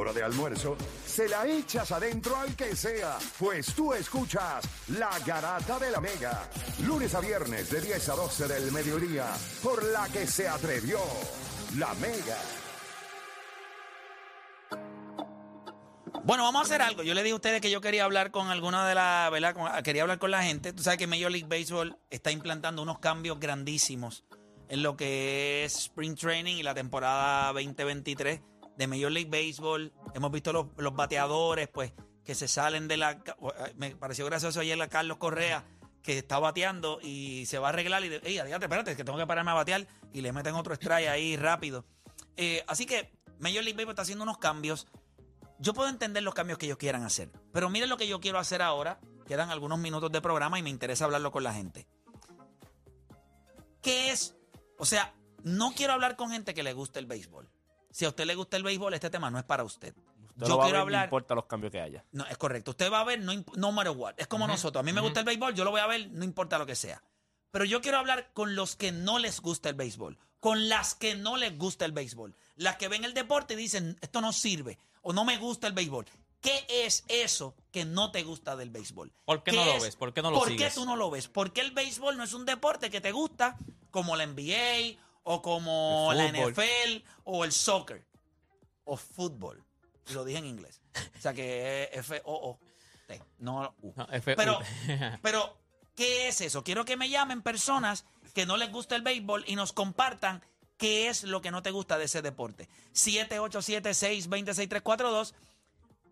hora de almuerzo, se la echas adentro al que sea, pues tú escuchas La Garata de la Mega, lunes a viernes de 10 a 12 del mediodía, por la que se atrevió La Mega. Bueno, vamos a hacer algo. Yo le dije a ustedes que yo quería hablar con alguna de las, ¿verdad? Quería hablar con la gente. Tú sabes que Major League Baseball está implantando unos cambios grandísimos en lo que es Spring Training y la temporada 2023 de Major League Baseball. Hemos visto los, los bateadores, pues, que se salen de la... ca- Me pareció gracioso ayer a Carlos Correa, que está bateando y se va a arreglar y... de- Ey, adiante, espérate, que tengo que pararme a batear y le meten otro strike ahí rápido. Eh, así que Major League Baseball está haciendo unos cambios yo puedo entender los cambios que ellos quieran hacer, pero miren lo que yo quiero hacer ahora. Quedan algunos minutos de programa y me interesa hablarlo con la gente. ¿Qué es? O sea, no quiero hablar con gente que le guste el béisbol. Si a usted le gusta el béisbol, este tema no es para usted. Usted yo lo va a quiero ver, hablar. No importa los cambios que haya. No, es correcto. Usted va a ver, no, no matter what. Es como nosotros. A mí me gusta el béisbol, yo lo voy a ver, no importa lo que sea. Pero yo quiero hablar con los que no les gusta el béisbol. Con las que no les gusta el béisbol. Las que ven el deporte y dicen, esto no sirve. O no me gusta el béisbol. ¿Qué es eso que no te gusta del béisbol? ¿Por qué no lo es- ves? ¿Por qué no lo ¿Por sigues? qué tú no lo ves? Porque el béisbol no es un deporte que te gusta como la NBA o como El la fútbol. NFL o el soccer o fútbol. Y lo dije en inglés. O sea que es F-O-O-T, no U. No, F- Pero, pero, ¿qué es eso? Quiero que me llamen personas que no les gusta el béisbol y nos compartan qué es lo que no te gusta de ese deporte. 787-626-342.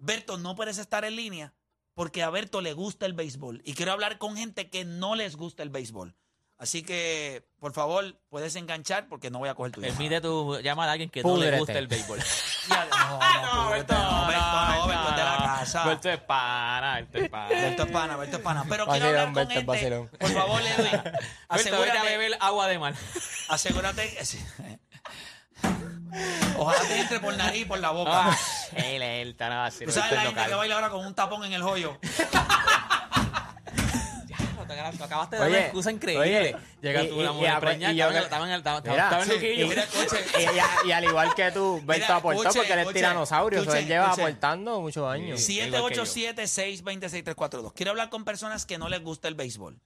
Berto, no puedes estar en línea porque a Berto le gusta el béisbol y quiero hablar con gente que no les gusta el béisbol. Así que, por favor, puedes enganchar porque no voy a coger tu llamada. Permite tu llamar a alguien que no Púdrete. le guste el béisbol. Ya, No, no, Berto, no, Berto, no, Berto es de la casa. Berto es pana, Berto es pana. Berto es pana, Berto es pana. Pero quiero hablar con gente. vacilón. Por favor, Edwin, vete a asegúrate, beber agua de mar. asegúrate que... Ojalá te entre por nariz y por la boca. Ah, él, él, está nada. Tú sabes la gente que baila ahora con un tapón en el joyo. Tú acabaste de dar una Oye, excusa increíble. oye, Llega y- tú una mujer y- preñada, estaba en el- que- estaba estaba- en Luquillo. Y, y- y al igual que tú, Berto Mira, aportó porque él es tiranosaurio. él lleva aportando muchos años. Sí. 787-626-342. Quiero hablar con personas que no les gusta el béisbol.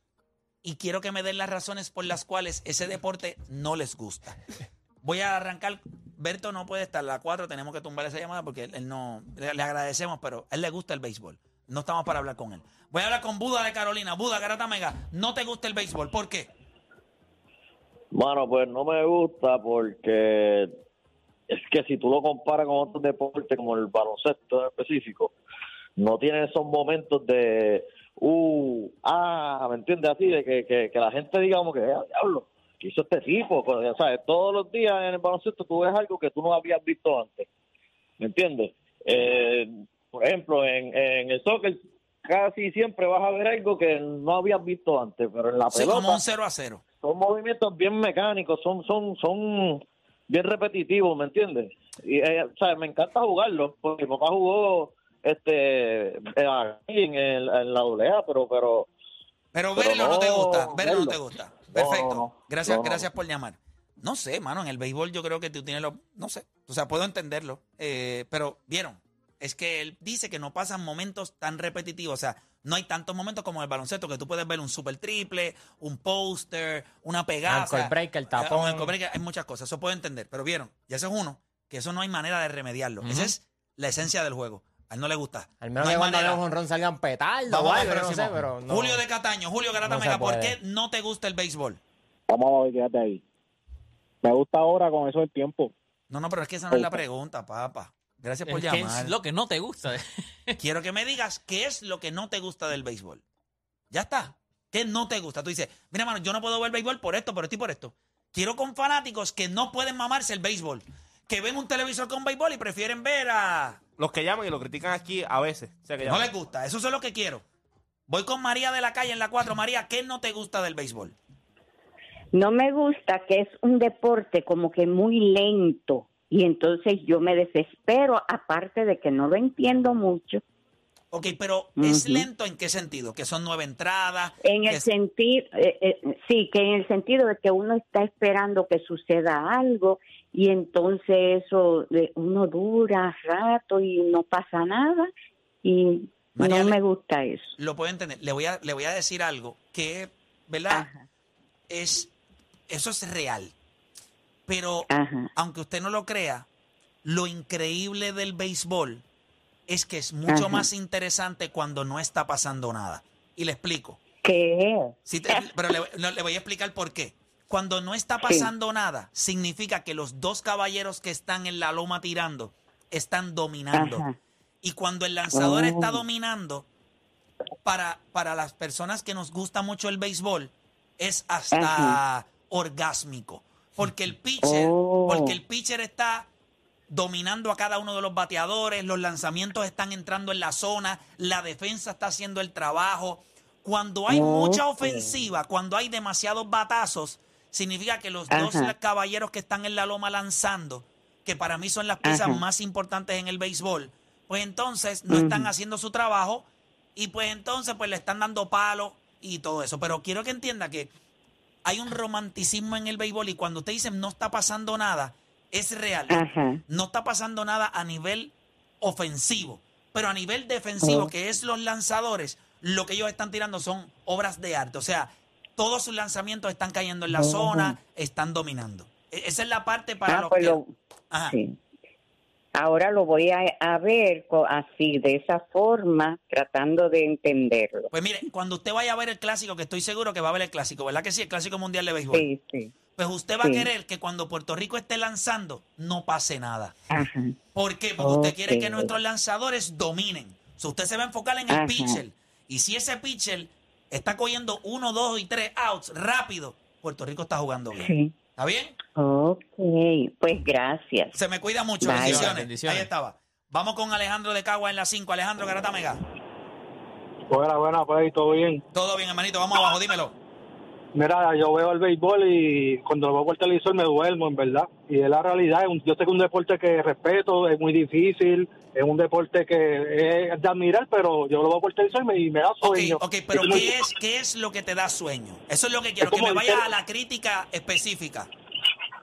Y quiero que me den las razones por las cuales ese deporte no les gusta. Voy a arrancar. Berto no puede estar a las 4. Tenemos que tumbar esa llamada porque él, él no. Le, le agradecemos, pero a él le gusta el béisbol. No estamos para hablar con él. Voy a hablar con Buda de Carolina. Buda, Garata Mega. No te gusta el béisbol. ¿Por qué? Bueno, pues no me gusta porque es que si tú lo comparas con otros deportes como el baloncesto en específico, no tiene esos momentos de, uh, ah, ¿me entiendes? Así, de que, que, la gente diga como que, ah, diablo, ¿qué hizo este tipo? O sea, todos los días en el baloncesto tú ves algo que tú no habías visto antes, ¿me entiendes? Eh, por ejemplo, en, en el soccer casi siempre vas a ver algo que no habías visto antes, pero en la Sí, pelota como un 0 a 0. son movimientos bien mecánicos, son son son bien repetitivos, ¿me entiendes? Y eh, o sea, me encanta jugarlo porque mi papá jugó este aquí en, el, en la AA, pero pero Pero verlo no, te gusta. Verlo no te gusta. Perfecto. no, no. Gracias, gracias por llamar. No sé, mano, en el béisbol yo creo que tú tienes lo. No sé. O sea, puedo entenderlo. eh, pero, ¿vieron? Es que él dice que no pasan momentos tan repetitivos. O sea, no hay tantos momentos como en el baloncesto que tú puedes ver un super triple, un póster, una pegada. O sea, breaker, eh, tapón. ankle breaker, hay muchas cosas. Eso puedo entender. Pero, ¿vieron? Y ese es uno, que eso no hay manera de remediarlo. Esa es la esencia del juego. A él no le gusta. Al menos No hay que cuando un jonrón salgan petardos yo no sé, pero no. Julio de Cataño, Julio Garata Mega, ¿por qué no te gusta el béisbol? Vamos a ver, quédate ahí. Me gusta ahora con eso del tiempo. No, no, pero es que esa no es la pregunta, papá. Gracias por llamar. es lo que no te gusta. Quiero que me digas qué es lo que no te gusta del béisbol. Ya está. ¿Qué no te gusta? Tú dices, mira, mano, yo no puedo ver béisbol por esto, por esto y por esto. Quiero con fanáticos que no pueden mamarse el béisbol. Que ven un televisor con béisbol y prefieren ver a... Los que llaman y lo critican aquí a veces. O sea, que No les gusta. Eso es lo que quiero. Voy con María de la calle en la 4. María, ¿qué no te gusta del béisbol? No me gusta que es un deporte como que muy lento y entonces yo me desespero, aparte de que no lo entiendo mucho. Ok, pero ¿es lento en qué sentido? ¿Que son nueve entradas? En el es- sentido, eh, eh, sí, que en el sentido de que uno está esperando que suceda algo y entonces eso, de- uno dura rato y no pasa nada y María, no le- me gusta eso. Lo puedo entender. Le voy a, le voy a decir algo que, ¿verdad? Ajá, Es, eso es real. Pero ajá, aunque usted no lo crea, lo increíble del béisbol es que es mucho Ajá. más interesante cuando no está pasando nada. Y le explico. ¿qué? Te- pero le, no, le voy a explicar por qué. Cuando no está pasando nada, significa que los dos caballeros que están en la loma tirando están dominando. Ajá. Y cuando el lanzador Oh. está dominando, para, para las personas que nos gusta mucho el béisbol, es hasta Ajá. orgásmico. Porque el pitcher, Oh. porque el pitcher está dominando a cada uno de los bateadores, los lanzamientos están entrando en la zona, la defensa está haciendo el trabajo. Cuando hay mucha ofensiva, cuando hay demasiados batazos, significa que los dos caballeros que están en la loma lanzando, que para mí son las piezas Ajá. más importantes en el béisbol, pues entonces no están haciendo su trabajo y pues entonces pues le están dando palo y todo eso. Pero quiero que entienda que hay un romanticismo en el béisbol y cuando usted dice no está pasando nada, es real. Ajá. No está pasando nada a nivel ofensivo, pero a nivel defensivo, Oh. que es los lanzadores, lo que ellos están tirando son obras de arte. O sea, todos sus lanzamientos están cayendo en la Oh. zona, están dominando. E- Esa es la parte para Ah, los pues que... lo- Ajá. sí. Ahora lo voy a, a ver así, de esa forma, tratando de entenderlo. Pues mire, cuando usted vaya a ver el clásico, que estoy seguro que va a ver el clásico, ¿verdad que sí? El clásico mundial de béisbol. Sí, sí. Pues usted va a querer que cuando Puerto Rico esté lanzando, no pase nada. Ajá. ¿Por qué? Porque usted quiere que nuestros lanzadores dominen. O sea, usted se va a enfocar en el Ajá. pitcher. Y si ese pitcher está cogiendo uno, dos y tres outs rápido, Puerto Rico está jugando bien. Sí. ¿Está bien? Ok, pues gracias. Se me cuida mucho. Bye. Bendiciones. Bendiciones. Ahí estaba. Vamos con Alejandro de Cagua en la 5. Alejandro Garata Mega. Buena, buena, pues ahí todo bien. Todo bien, hermanito. Vamos abajo, dímelo. Mira, yo veo el béisbol y cuando lo veo por televisor me duermo, en verdad. Y es la realidad. es un- Yo sé que es un deporte que respeto, es muy difícil, es un deporte que es de admirar, pero yo lo veo por televisor y me, y me da sueño. ok, pero Es muy- ¿qué es, ¿qué es lo que te da sueño? Eso es lo que quiero, Es que me vayas a la crítica específica.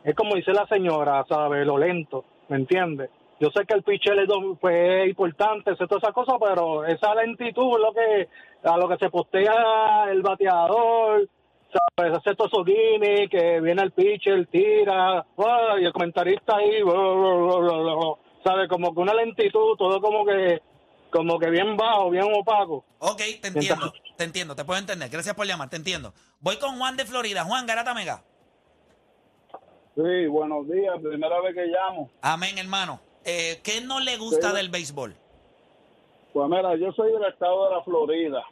Es como dice la señora, ¿sabes? Lo lento, ¿me entiendes? Yo sé que el pitcher es, do- pues, es importante, sé todas esas cosas, pero esa lentitud es lo que, a lo que se postea el bateador, ¿sabes? Hace todos esos gimmicks, que viene el pitcher, tira, ¡ah! y el comentarista ahí, bla, bla, bla. ¿Sabes? Como que una lentitud, todo como que, como que bien bajo, bien opaco. Ok, te entiendo, te entiendo, te puedo entender. Gracias por llamar, te entiendo. Voy con Juan de Florida. Juan Garata Mega. Sí, buenos días, primera vez que llamo. Amén, hermano. Eh, ¿Qué no le gusta Sí. del béisbol? Pues mira, yo soy del estado de la Florida.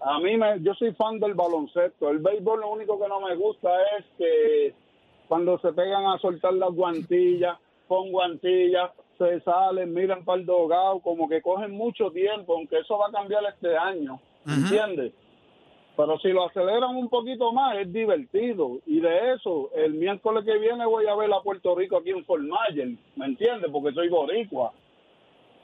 A mí, me, yo soy fan del baloncesto. El béisbol lo único que no me gusta es que cuando se pegan a soltar las guantillas, con guantillas, se salen, miran para el dogado, como que cogen mucho tiempo, aunque eso va a cambiar este año, Ujú. ¿entiendes? Pero si lo aceleran un poquito más, es divertido. Y de eso, el miércoles que viene voy a ver a Puerto Rico aquí en Fort Myers, ¿me entiendes? Porque soy boricua.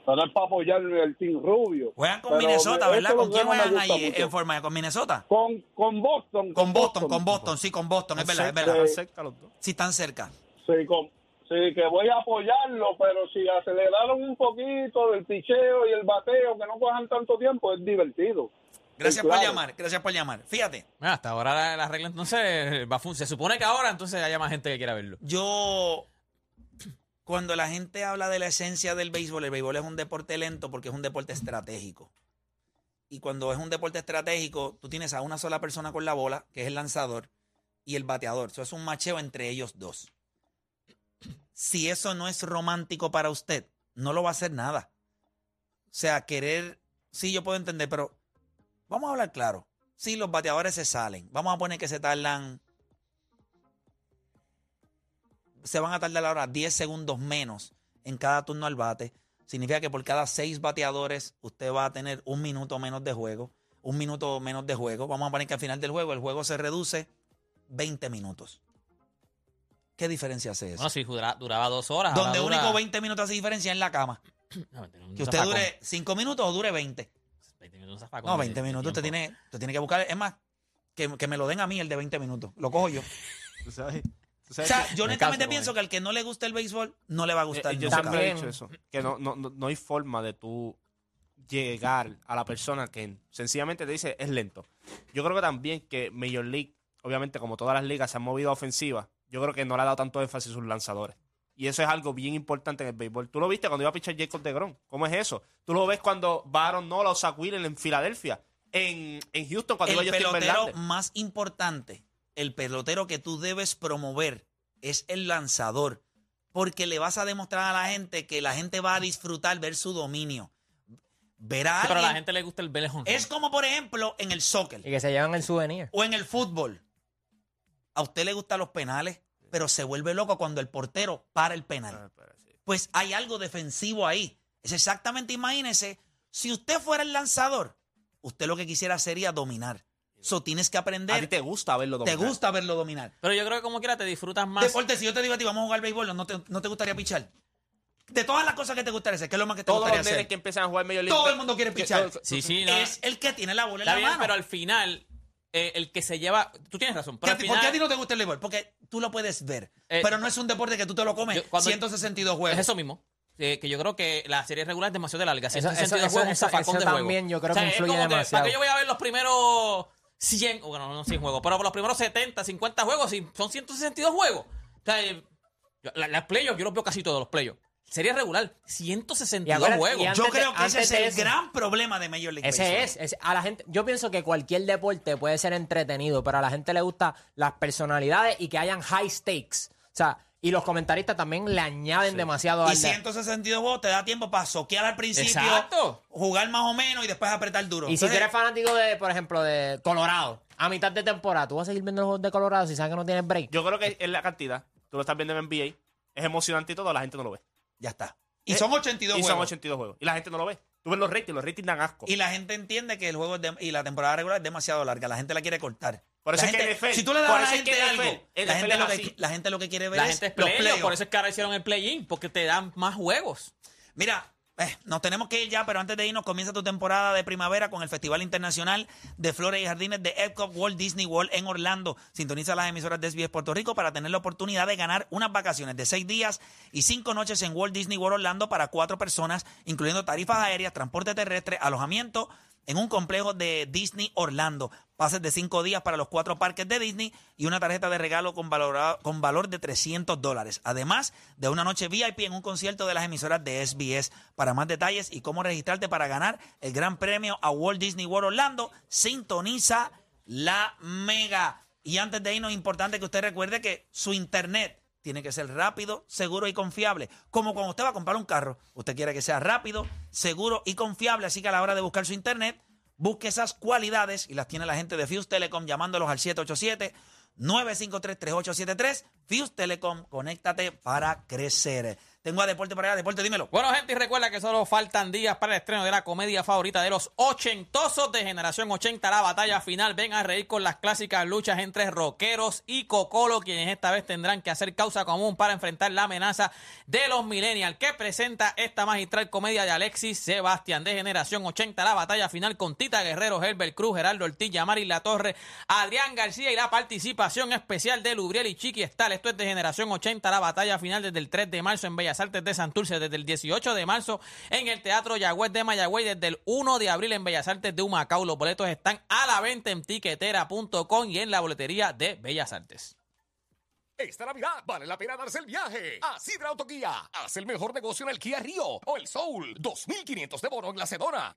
Pero es para apoyar el Team Rubio. Juegan con Pero Minnesota, eso ¿verdad? ¿Con quién juegan ahí mucho. en forma? ¿Con Minnesota? Con, con Boston. Con Boston, con Boston, sí, con Boston, es verdad, es verdad. Están cerca los dos. Sí, están cerca. Sí, con, sí, que voy a apoyarlo, pero si aceleraron un poquito del picheo y el bateo, que no cojan tanto tiempo, es divertido. Gracias por llamar, gracias por llamar. Fíjate, hasta ahora la, la regla entonces va a fun- Se supone que ahora entonces haya más gente que quiera verlo. yo cuando la gente habla de la esencia del béisbol, el béisbol es un deporte lento porque es un deporte estratégico. Y cuando es un deporte estratégico, tú tienes a una sola persona con la bola, que es el lanzador, y el bateador. Eso es un macheo entre ellos dos. Si eso no es romántico para usted, no lo va a hacer nada. O sea, querer, sí, yo puedo entender, pero vamos a hablar claro. Sí, los bateadores se salen. Vamos a poner que se tardan se van a tardar ahora 10 segundos menos en cada turno al bate. Significa que por cada seis bateadores usted va a tener un minuto menos de juego. Un minuto menos de juego. Vamos a poner que al final del juego el juego se reduce 20 minutos. ¿Qué diferencia hace eso? Bueno, si dura- duraba dos horas. Donde dura- único 20 minutos hace diferencia en la cama. No, Que usted zafacón. dure 5 minutos o dure 20. 20 minutos zafacón No, de- 20 de minutos te tiempo. tiene, te tiene que buscar. Es más, que, que me lo den a mí el de 20 minutos. Lo cojo yo. ¿Tú sabes? ¿Tú O sea, yo Me honestamente pienso él. que al que no le gusta el béisbol, no le va a gustar. Eh, yo nunca. siempre he También. dicho eso, que no, no, no, no hay forma de tú llegar a la persona que sencillamente te dice es lento. Yo creo que también que Major League, obviamente como todas las ligas se han movido a ofensiva, yo creo que no le ha dado tanto énfasis a sus lanzadores. Y eso es algo bien importante en el béisbol. Tú lo viste cuando iba a pichar Jacob de Grom. ¿Cómo es eso? Tú lo ves cuando Baron Nola o Zach Wheeler en Filadelfia. En, en Houston cuando el iba pelotero Verlander. más importante, el pelotero que tú debes promover es el lanzador, porque le vas a demostrar a la gente que la gente va a disfrutar ver su dominio. Ver a Sí, pero a la gente le gusta el belejón. Es como, por ejemplo, en el soccer Y que se llevan el souvenir. o en el fútbol. A usted le gustan los penales, pero se vuelve loco cuando el portero para el penal. Ah. Pues hay algo defensivo ahí. Es exactamente, imagínese, si usted fuera el lanzador, usted lo que quisiera sería dominar. So tienes que A ti aprender. te gusta verlo Te dominar. gusta verlo dominar. Pero yo creo que como quiera te disfrutas más. Deporte, si yo te digo a ti, vamos a jugar béisbol, ¿no te, no te gustaría pichar? De todas las cosas que te gustaría hacer, ¿qué es lo más que te Todos gustaría los nenes hacer? que empiezan a jugar League Todo el mundo quiere que- pichar. Sí, sí, no. Es el que tiene la bola en Está la bien, mano. pero al final, eh, el que se lleva. Tú tienes razón. ¿Qué Pero a al ti- final, ¿Por qué a ti no te gusta el béisbol? Porque tú lo puedes ver, Eh, pero no es un deporte que tú te lo comes yo- cuando- 162 juegos. Es eso mismo. Eh, que yo creo que la serie regular es demasiado larga. Eso- 162 eso- juegos, un eso- zafacón eso de juego. también yo creo O sea, que es influye como demasiado. ¿Para qué yo voy a ver los primeros 100, bueno, no 100 juegos, pero los primeros 70, 50 juegos, si son 162 juegos? O sea, eh, yo- la- las playoffs, yo los veo casi todos los playoffs. Serie regular, 162 acuérdate- juegos. y Yo creo que ese es el eso- gran problema de Major League Ese Baseball. es, ese- a la gente, yo pienso que cualquier deporte puede ser entretenido, pero a la gente le gusta las personalidades y que hayan high stakes. O sea, y los comentaristas también le añaden demasiado Y al 162 juegos te da tiempo para soquear al principio, Exacto. jugar más o menos y después apretar duro. Y si tú Entonces, eres fanático de, por ejemplo, de Colorado, a mitad de temporada, tú vas a seguir viendo los juegos de Colorado si sabes que no tienes break. Yo creo que es la cantidad. Tú lo estás viendo en NBA. Es emocionante y todo, la gente no lo ve. Ya está. Y Eh, son 82 y juegos. son 82 juegos. Y la gente no lo ve. Tú ves los ratings, los ratings dan asco. Y la gente entiende que el juego es de- y la temporada regular es demasiado larga. La gente la quiere cortar. Por eso La es que NFL si tú le das a la es gente algo, NFL la gente, es lo que, así. la gente lo que quiere ver La es gente es los playoff, playoffs. por eso es que ahora hicieron el play-in, porque te dan más juegos. Mira, eh, nos tenemos que ir ya, pero antes de irnos comienza tu temporada de primavera con el Festival Internacional de Flores y Jardines de Epcot Walt Disney World en Orlando. Sintoniza las emisoras de SBS Puerto Rico para tener la oportunidad de ganar unas vacaciones de seis días y cinco noches en Walt Disney World Orlando para cuatro personas, incluyendo tarifas aéreas, transporte terrestre, alojamiento en un complejo de Disney Orlando. Pases de cinco días para los cuatro parques de Disney y una tarjeta de regalo con, valor de 300 dólares. Además de una noche VIP en un concierto de las emisoras de SBS. Para más detalles y cómo registrarte para ganar el gran premio a Walt Disney World Orlando, sintoniza la Mega. Y antes de irnos, es importante que usted recuerde que su internet tiene que ser rápido, seguro y confiable. Como cuando usted va a comprar un carro, usted quiere que sea rápido, seguro y confiable. Así que a la hora de buscar su internet, busque esas cualidades y las tiene la gente de Fuse Telecom llamándolos al 787-953-3873. Fuse Telecom, conéctate para crecer. Tengo a Deporte para allá. Deporte, dímelo. Bueno, gente, y recuerda que solo faltan días para el estreno de la comedia favorita de los ochentosos de Generación 80, la batalla final. Ven a reír con las clásicas luchas entre rockeros y cocolo, quienes esta vez tendrán que hacer causa común para enfrentar la amenaza de los millennials, que presenta esta magistral comedia de Alexis Sebastián de Generación 80, la batalla final con Tita Guerrero, Herbert Cruz, Gerardo Ortiz, Yamari La Torre, Adrián García y la participación especial de Lubriel y Chiqui Estal. Esto es de Generación 80, la batalla final desde el 3 de marzo en Bellas Artes de Santurce, desde el 18 de marzo en el Teatro Yagüez de Mayagüey, desde el 1 de abril en Bellas Artes de Humacao. Los boletos están a la venta en tiquetera.com y en la boletería de Bellas Artes. Esta Navidad vale la pena darse el viaje a Sidra Autoguía. Haz el mejor negocio en el Kia Río o el Soul. 2.500 de bono en la Sedona